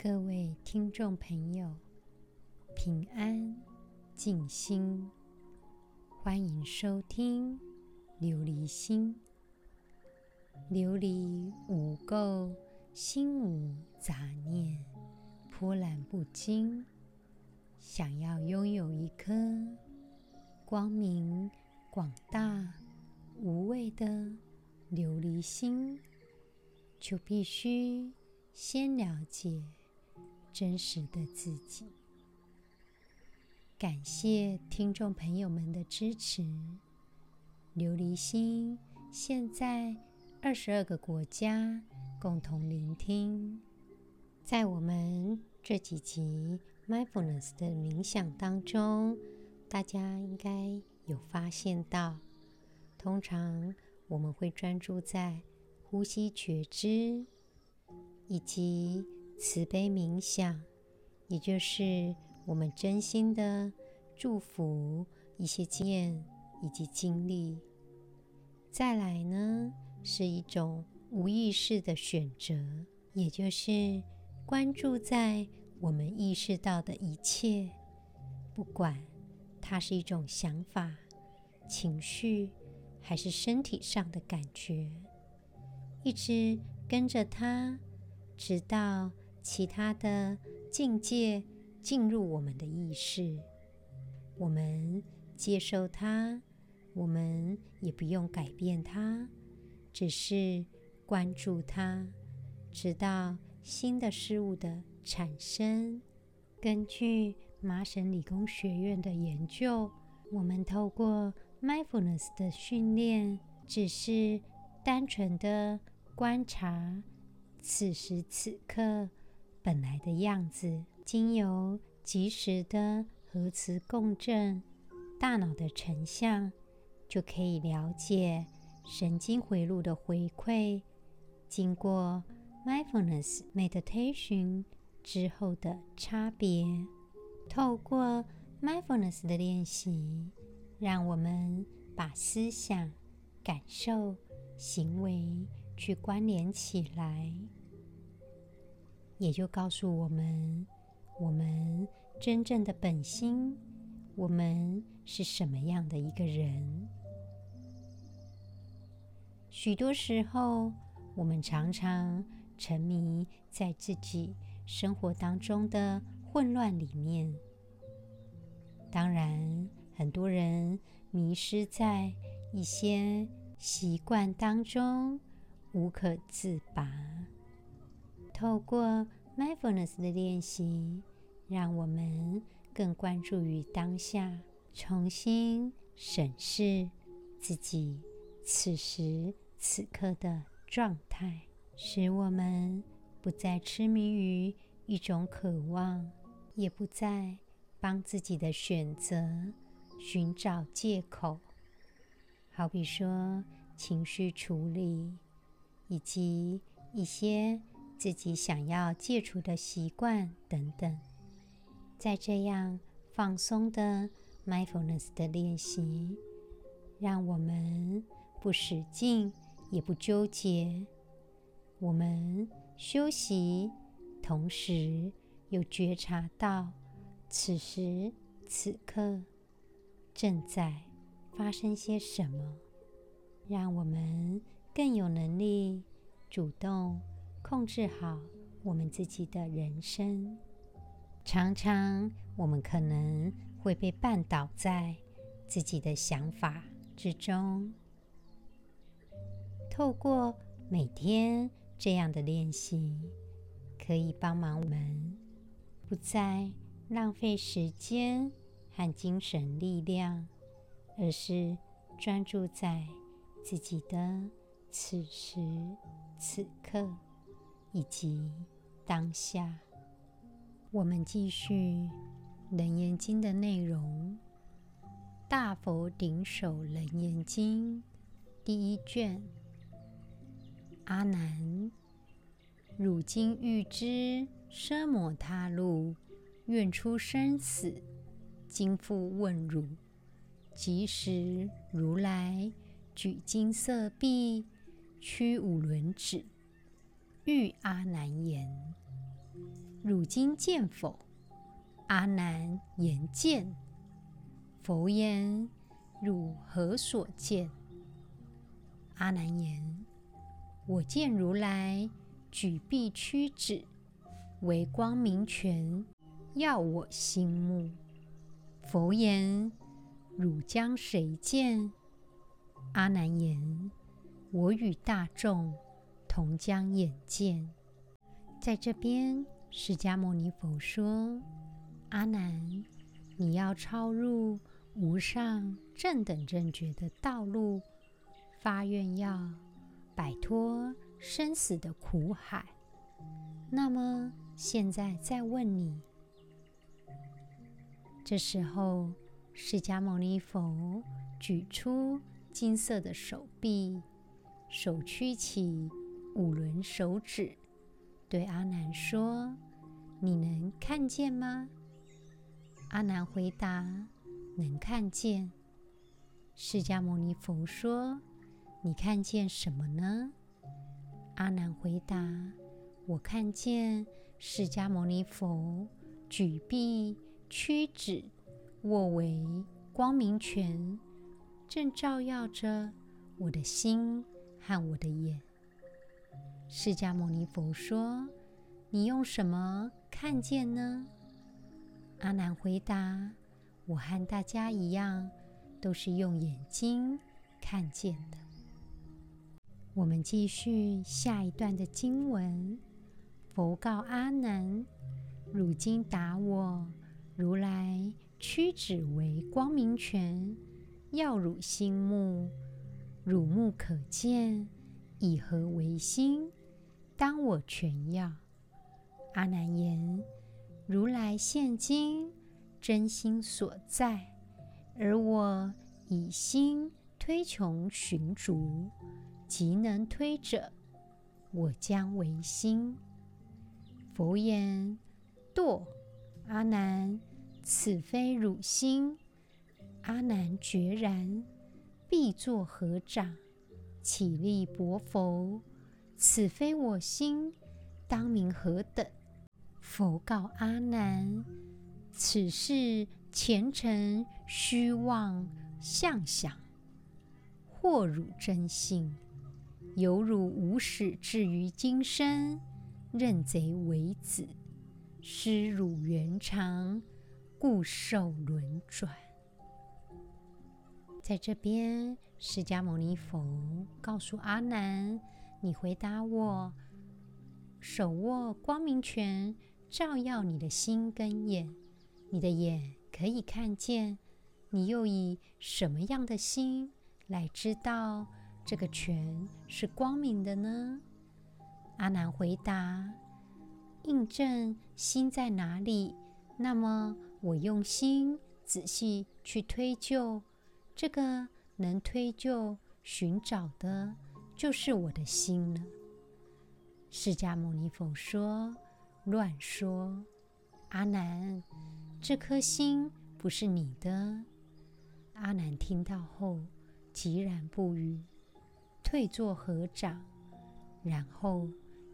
各位听众朋友，平安静心，欢迎收听琉璃心。琉璃无垢，心无杂念，波澜不惊。想要拥有一颗光明广大、无畏的琉璃心，就必须先了解。真实的自己。感谢听众朋友们的支持。琉璃心现在二十二个国家共同聆听。在我们这几集 Mindfulness 的冥想当中，大家应该有发现到，通常我们会专注在呼吸觉知以及。慈悲冥想，也就是我们真心的祝福一些经验以及经历。再来呢，是一种无意识的选择，也就是关注在我们意识到的一切，不管它是一种想法、情绪，还是身体上的感觉，一直跟着它，直到。其他的境界进入我们的意识，我们接受它，我们也不用改变它，只是关注它，直到新的事物的产生。根据麻省理工学院的研究，我们透过 Mindfulness 的训练，只是单纯的观察此时此刻。本来的样子，经由及时的核磁共振，大脑的成像就可以了解神经回路的回馈。经过 Mindfulness Meditation 之后的差别，透过 Mindfulness 的练习，让我们把思想、感受、行为去关联起来。也就告诉我们，我们真正的本心，我们是什么样的一个人。许多时候，我们常常沉迷在自己生活当中的混乱里面。当然，很多人迷失在一些习惯当中，无可自拔。透过 Mindfulness 的练习，让我们更关注于当下，重新审视自己此时此刻的状态，使我们不再痴迷于一种渴望，也不再帮自己的选择寻找借口。好比说情绪处理，以及一些。自己想要戒除的习惯等等，在这样放松的 mindfulness 的练习，让我们不使劲，也不纠结。我们休息，同时又觉察到此时此刻正在发生些什么，让我们更有能力主动。控制好我们自己的人生，常常我们可能会被绊倒在自己的想法之中。透过每天这样的练习，可以帮忙我们不再浪费时间和精神力量，而是专注在自己的此时此刻。以及当下，我们继续《楞严经》的内容，《大佛顶首楞严经》第一卷。阿难，汝今欲知奢摩他路，愿出生死，今复问汝：即时如来举金色臂，屈五轮指。欲阿难言：汝今见否？”阿难言：“见。”佛言：“汝何所见？”阿难言：“我见如来举臂屈指，为光明权，耀我心目。”佛言：“汝将谁见？”阿难言：“我与大众同将眼见。”在这边，释迦牟尼佛说：“阿难，你要超入无上正等正觉的道路，发愿要摆脱生死的苦海。那么，现在再问你。”这时候，释迦牟尼佛举出金色的手臂，手曲起五轮手指，对阿难说：“你能看见吗？”阿难回答：“能看见。”释迦牟尼佛说：“你看见什么呢？”阿难回答：“我看见释迦牟尼佛举臂。”屈指握为光明拳，正照耀着我的心和我的眼。释迦牟尼佛说：“你用什么看见呢？”阿难回答：“我和大家一样，都是用眼睛看见的。”我们继续下一段的经文。佛告阿难：“汝今答我。”如来屈指为光明泉，耀汝心目，汝目可见，以何为心？当我全要。阿难言：如来现今真心所在，而我以心推穷寻逐，即能推者，我将为心。佛言：堕，阿难。此非汝心，阿难决然，必作合掌，起立薄佛：此非我心，当名何等？佛告阿难：此是前尘虚妄相想，惑汝真性，犹如无始至于今生，认贼为子，失汝原常。故受轮转。在这边，释迦牟尼佛告诉阿难：“你回答我，手握光明拳，照耀你的心跟眼，你的眼可以看见。你又以什么样的心来知道这个拳是光明的呢？”阿难回答：“印证心在哪里，那么。”我用心仔细去推究，这个能推究、寻找的，就是我的心了。释迦牟尼佛说：“乱说，阿难，这颗心不是你的。”阿难听到后，寂然不语，退坐合掌，然后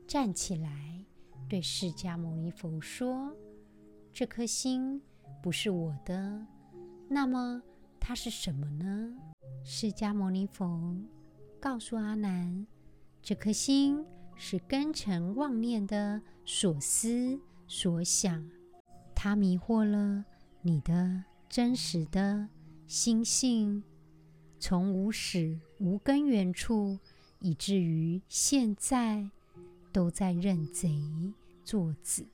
站起来，对释迦牟尼佛说：“这颗心。”不是我的，那么它是什么呢？释迦牟尼佛告诉阿难：这颗心是根尘妄念的所思所想，它迷惑了你的真实的心性，从无始无根源处，以至于现在都在认贼作子。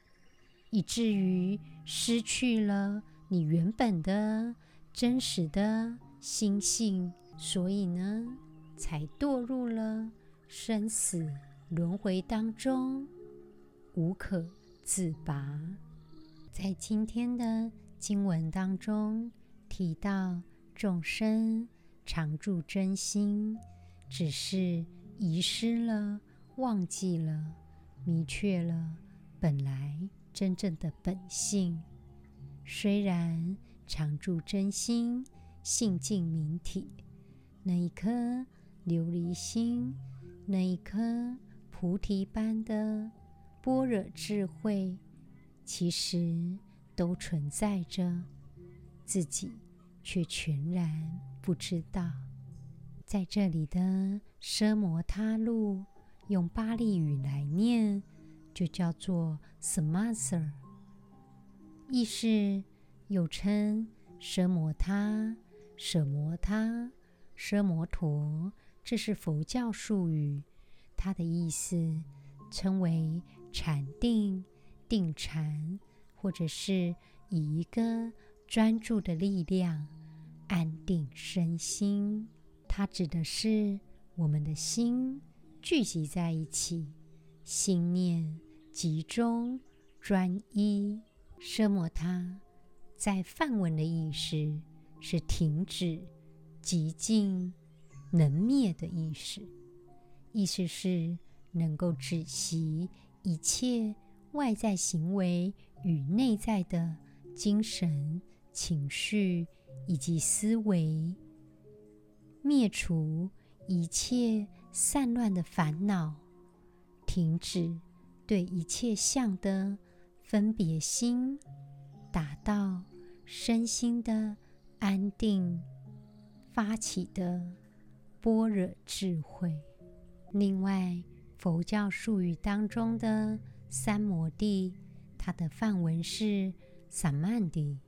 以至于失去了你原本的真实的心性，所以呢，才堕入了生死轮回当中，无可自拔。在今天的经文当中提到，众生常住真心，只是遗失了、忘记了、迷却了本来。真正的本性，虽然常住真心，性净明体，那一颗琉璃心，那一颗菩提般的般若智慧，其实都存在着，自己却全然不知道。在这里的奢摩他路，用巴利语来念，就叫做 Samasara，意思又称奢摩他、舍摩他、奢摩陀，这是佛教术语。它的意思称为禅定、定禅，或者是以一个专注的力量安定身心。它指的是我们的心聚集在一起，心念集中专一。奢摩他在梵文的意思是停止、极静、能灭的意识。意思是能够止息一切外在行为与内在的精神、情绪以及思维，灭除一切散乱的烦恼，停止对一切相的分别心，达到身心的安定，发起的般若智慧。另外，佛教术语当中的三摩地，它的梵文是萨曼地，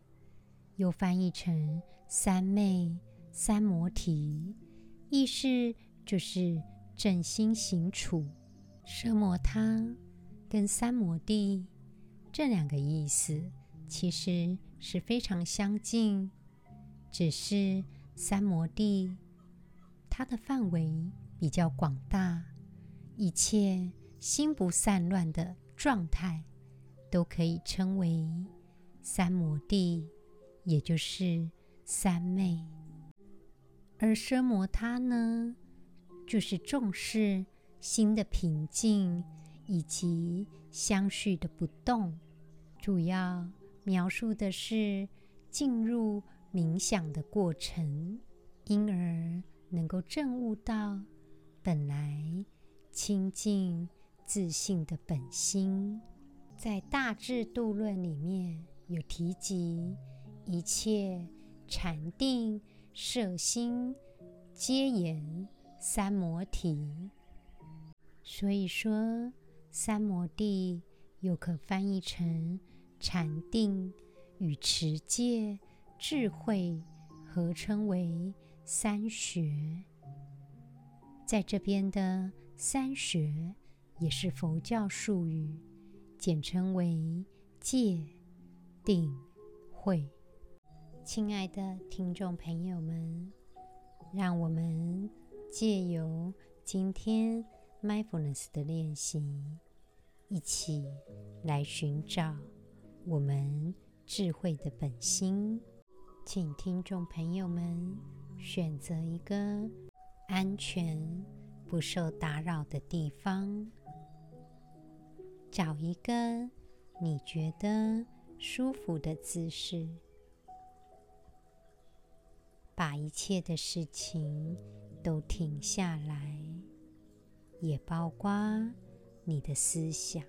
又翻译成三昧、三摩提，意思就是正心行处。奢摩他跟三摩地这两个意思其实是非常相近，只是三摩地它的范围。比较广大，一切心不散乱的状态都可以称为三摩地，也就是三昧。而奢摩他呢，就是重视心的平静以及相续的不动，主要描述的是进入冥想的过程，因而能够证悟到。本来清净自信的本心，在《大智度论》里面有提及，一切禅定摄心皆言三摩提。所以说，三摩地又可翻译成禅定与持戒、智慧合称为三学。在这边的三学也是佛教术语，简称为戒、定、慧。亲爱的听众朋友们，让我们借由今天 Mindfulness 的练习，一起来寻找我们智慧的本心。请听众朋友们选择一个。安全、不受打扰的地方，找一个你觉得舒服的姿势，把一切的事情都停下来，也包括你的思想。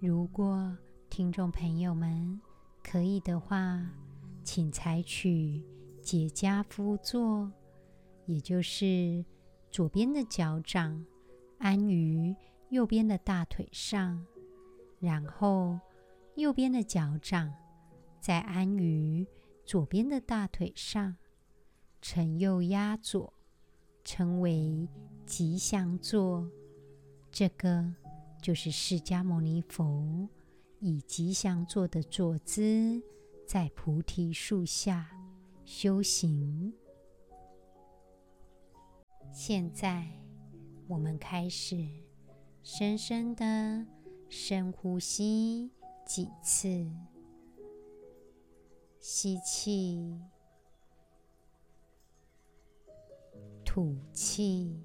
如果听众朋友们可以的话，请采取。结跏趺坐，也就是左边的脚掌安于右边的大腿上，然后右边的脚掌再安于左边的大腿上，呈右压左，称为吉祥坐。这个就是释迦牟尼佛以吉祥坐的坐姿，在菩提树下。修行。现在，我们开始深深的深呼吸几次，吸气，吐气，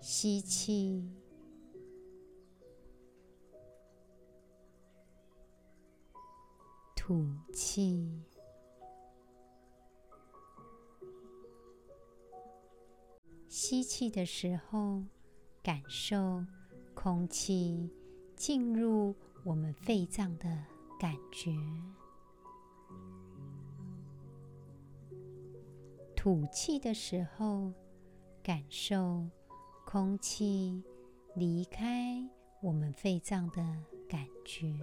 吸气。吐气，吸气的时候，感受空气进入我们肺脏的感觉；吐气的时候，感受空气离开我们肺脏的感觉。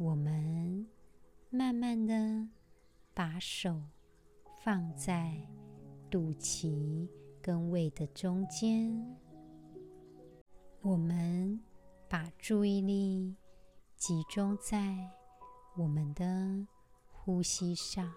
我们慢慢的把手放在肚脐跟胃的中间，我们把注意力集中在我们的呼吸上。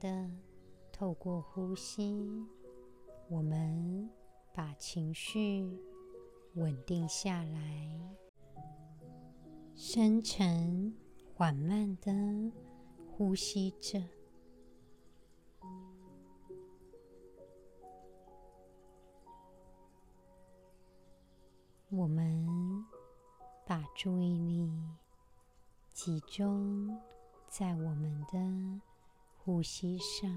的，透过呼吸，我们把情绪稳定下来，深沉缓慢的呼吸着。我们把注意力集中在我们的。呼吸上，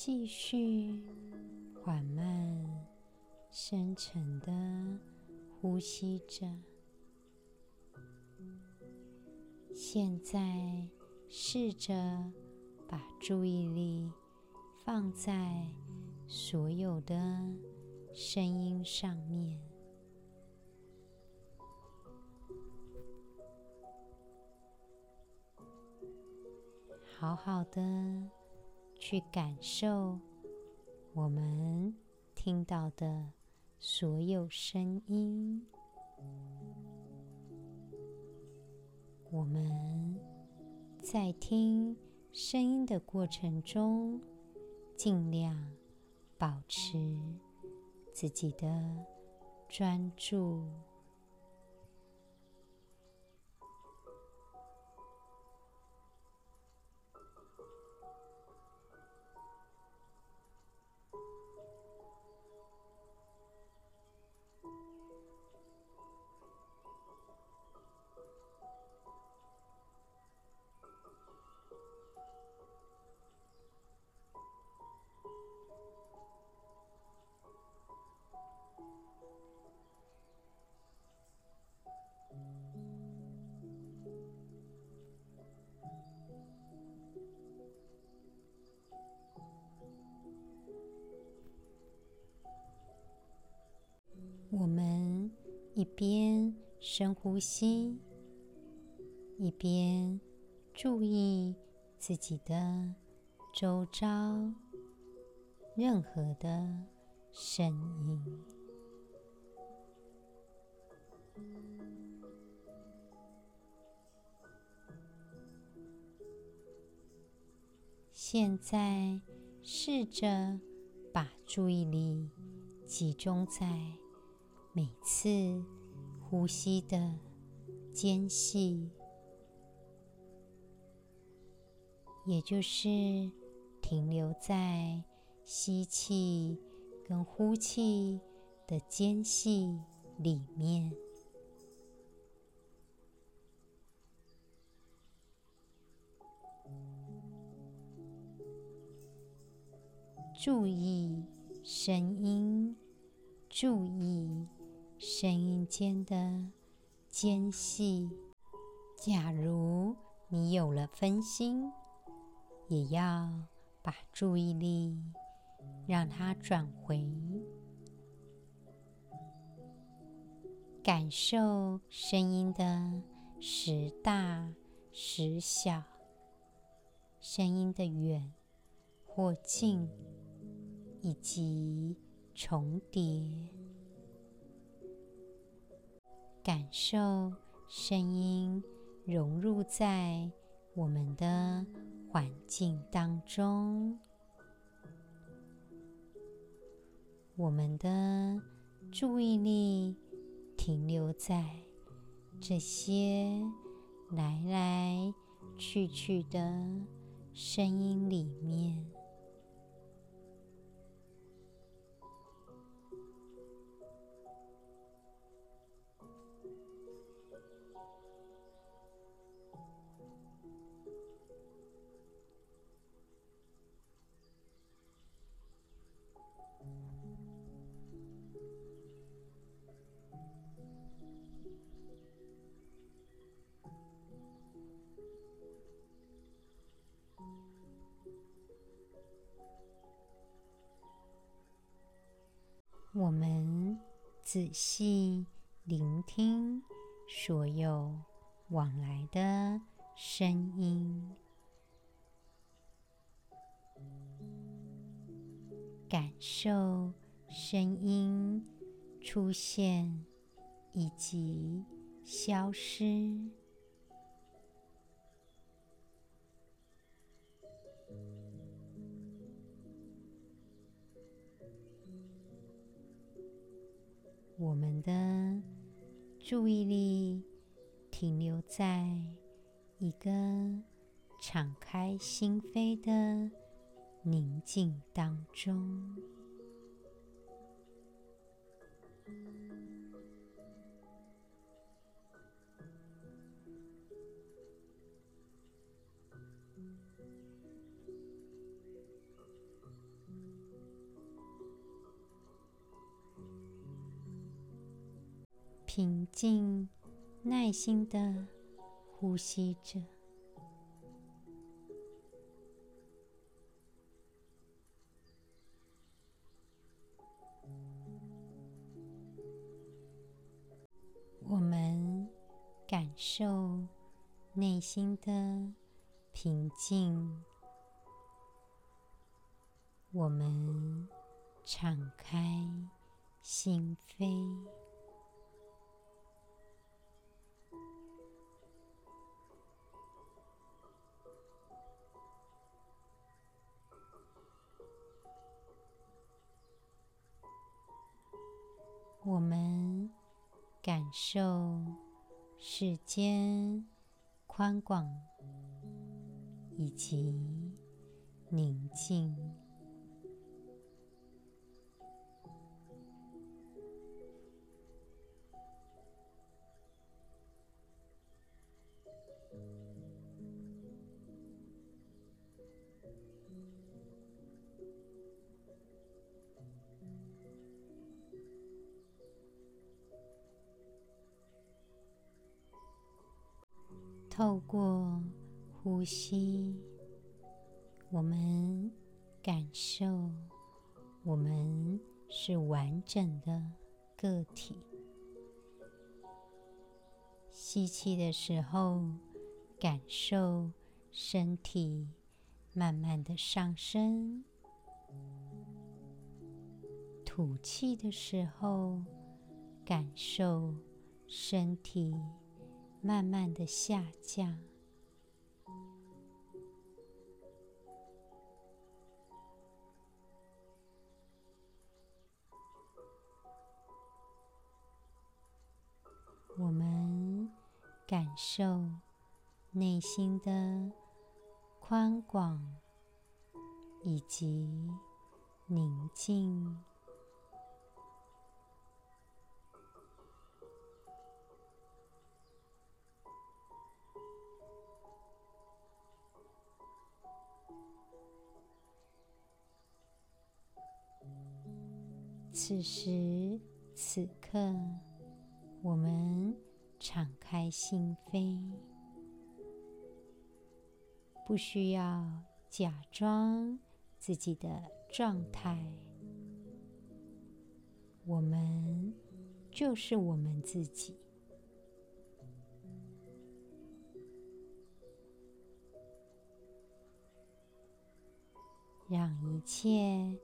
继续缓慢、深沉的呼吸着。现在，试着把注意力放在所有的声音上面。好好的去感受我们听到的所有声音。我们在听声音的过程中，尽量保持自己的专注。一边深呼吸，一边注意自己的周遭，任何的声音。现在，试着把注意力集中在每次呼吸的间隙，也就是停留在吸气跟呼气的间隙里面。注意声音，注意声音间的间隙。假如你有了分心，也要把注意力让它转回，感受声音的时大时小，声音的远或近，以及重叠，感受声音融入在我们的环境当中，我们的注意力停留在这些来来去去的声音里面。仔细聆听所有往来的声音，感受声音出现以及消失。我们的注意力停留在一个敞开心扉的宁静当中。平静、耐心的呼吸着。我们感受内心的平静。我们敞开心扉。我们感受世间宽广以及宁静。透过呼吸，我们感受我们是完整的个体。吸气的时候，感受身体慢慢的上升；吐气的时候，感受身体。慢慢的下降。我们感受内心的宽广以及宁静。此时此刻，我们敞开心扉，不需要假装自己的状态。我们就是我们自己，让一切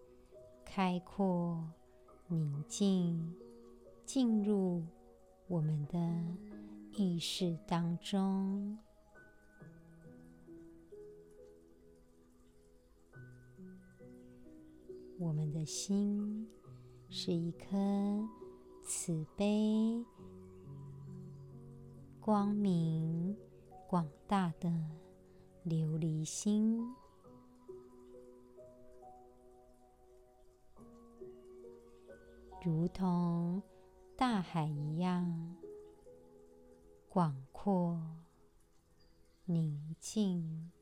开阔、宁静进入我们的意识当中。我们的心是一颗慈悲、光明、广大的琉璃心，如同大海一样广阔、宁静。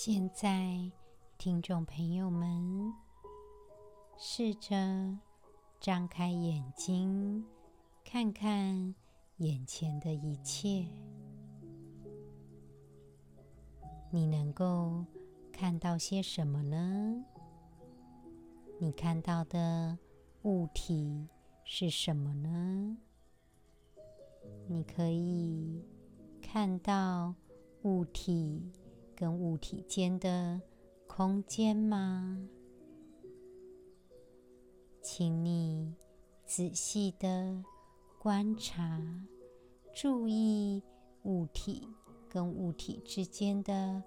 现在，听众朋友们，试着张开眼睛，看看眼前的一切。你能够看到些什么呢？你看到的物体是什么呢？你可以看到物体。跟物体间的空间吗？请你仔细的观察，注意物体跟物体之间的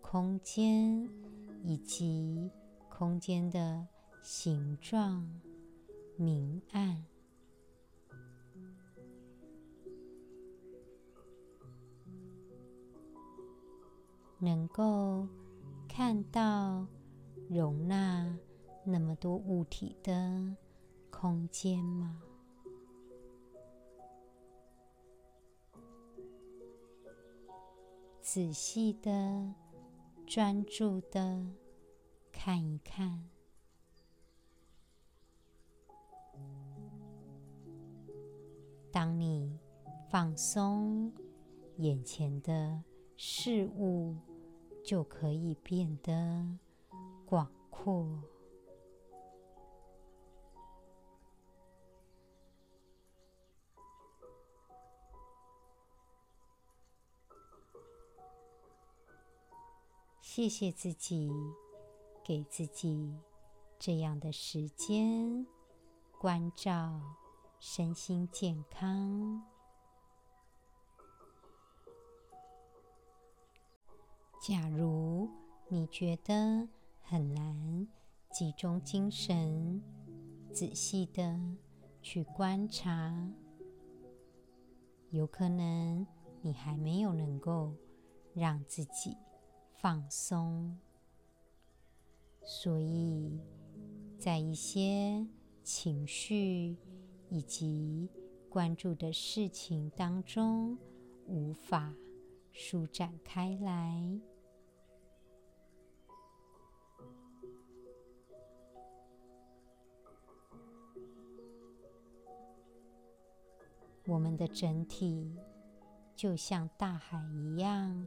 空间，以及空间的形状、明暗。能够看到容纳那么多物体的空间吗？仔细的、专注的看一看。当你放松眼前的事物，就可以变得广阔。谢谢自己，给自己这样的时间，关照身心健康。假如你觉得很难集中精神，仔细的去观察，有可能你还没有能够让自己放松，所以在一些情绪以及关注的事情当中，无法舒展开来。我们的整体就像大海一样，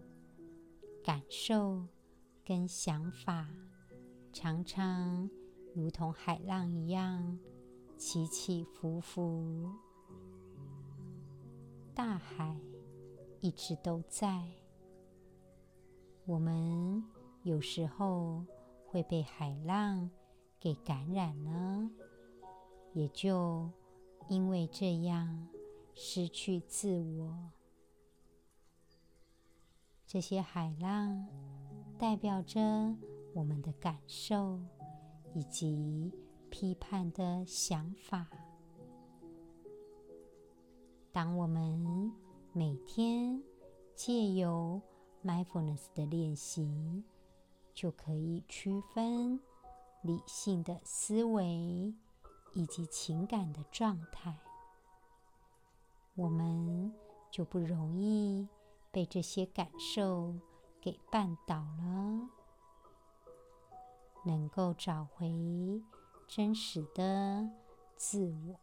感受跟想法常常如同海浪一样起起伏伏。大海一直都在，我们有时候会被海浪给感染了，也就因为这样。失去自我，这些海浪代表着我们的感受以及批判的想法。当我们每天借由 mindfulness 的练习，就可以区分理性的思维以及情感的状态，我们就不容易被这些感受给绊倒了，能够找回真实的自我。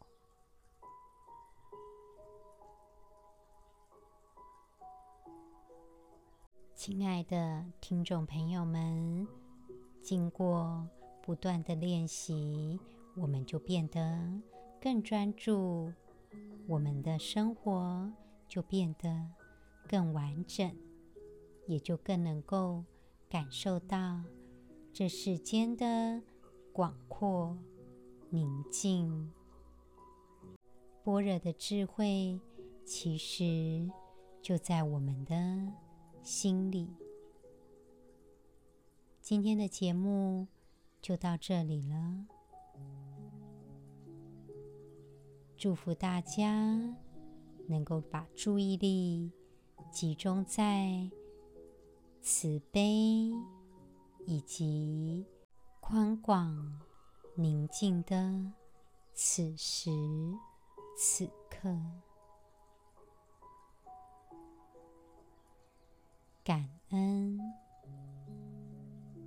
亲爱的听众朋友们，经过不断的练习，我们就变得更专注，我们的生活就变得更完整，也就更能够感受到这世间的广阔、宁静、般若的智慧，其实就在我们的心里。今天的节目就到这里了。祝福大家能够把注意力集中在慈悲以及宽广、宁静的此时此刻。感恩。